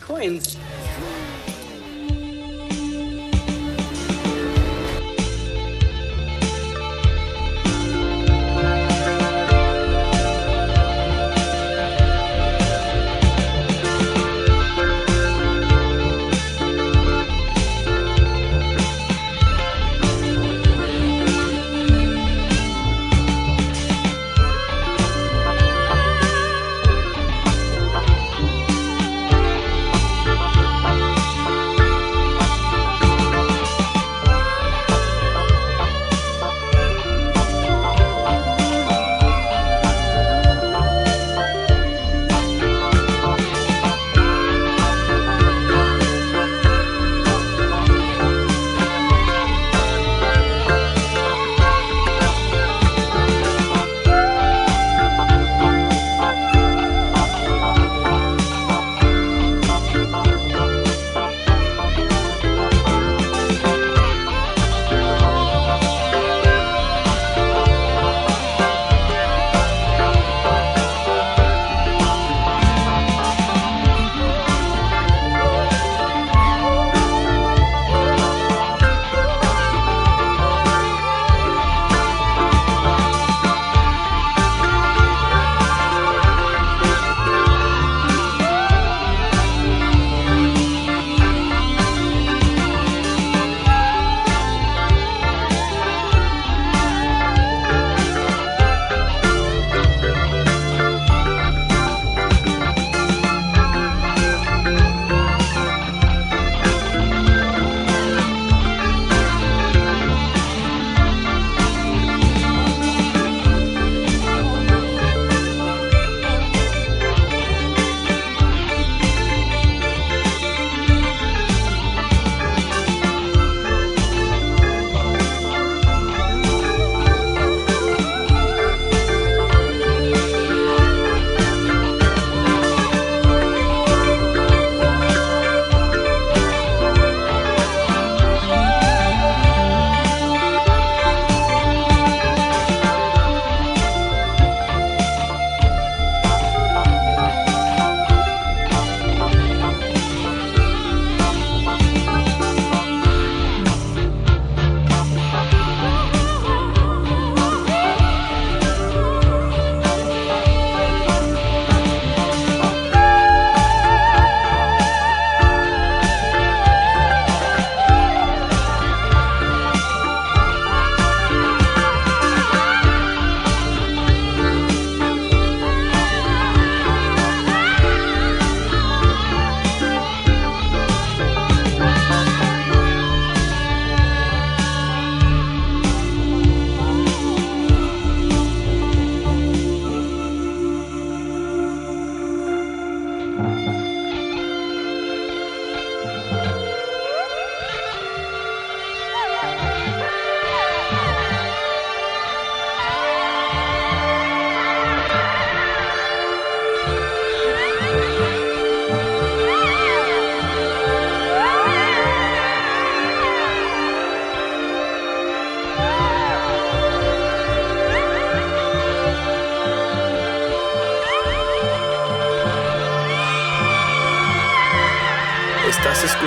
S29: Coins.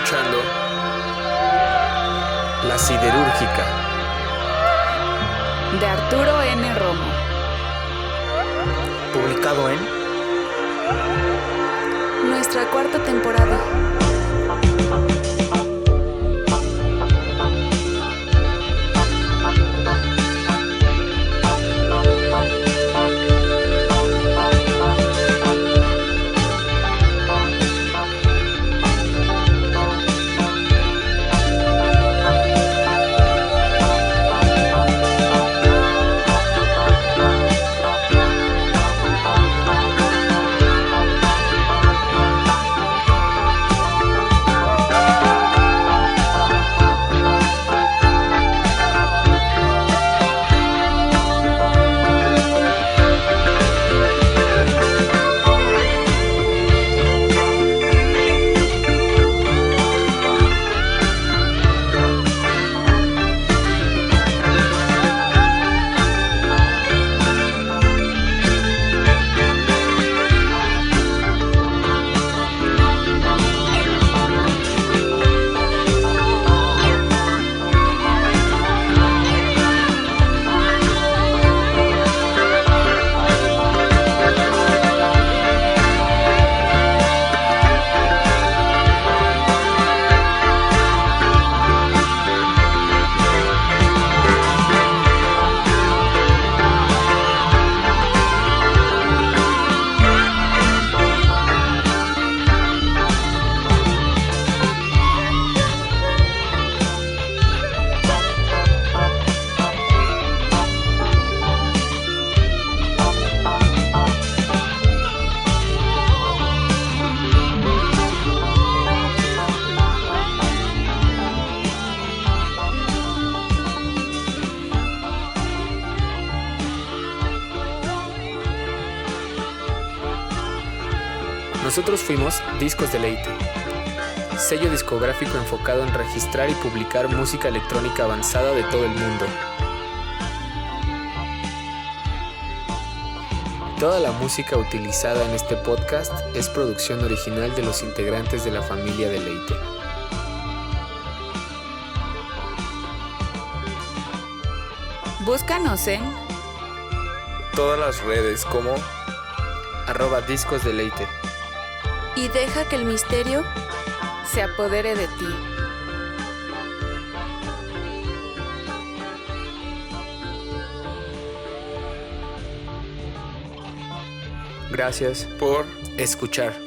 S2: Escuchando La Siderúrgica
S3: de Arturo N. Romo.
S6: Publicado en
S5: Nuestra cuarta temporada.
S2: Discos de Leite, sello discográfico enfocado en registrar y publicar música electrónica avanzada de todo el mundo. Toda la música utilizada en este podcast es producción original de los integrantes de la familia de Leite.
S3: Búscanos en
S12: Todas las redes como
S2: arroba discos de Leite.
S5: Y deja que el misterio
S3: Se apodere de ti.
S9: Gracias
S12: por
S2: Escuchar.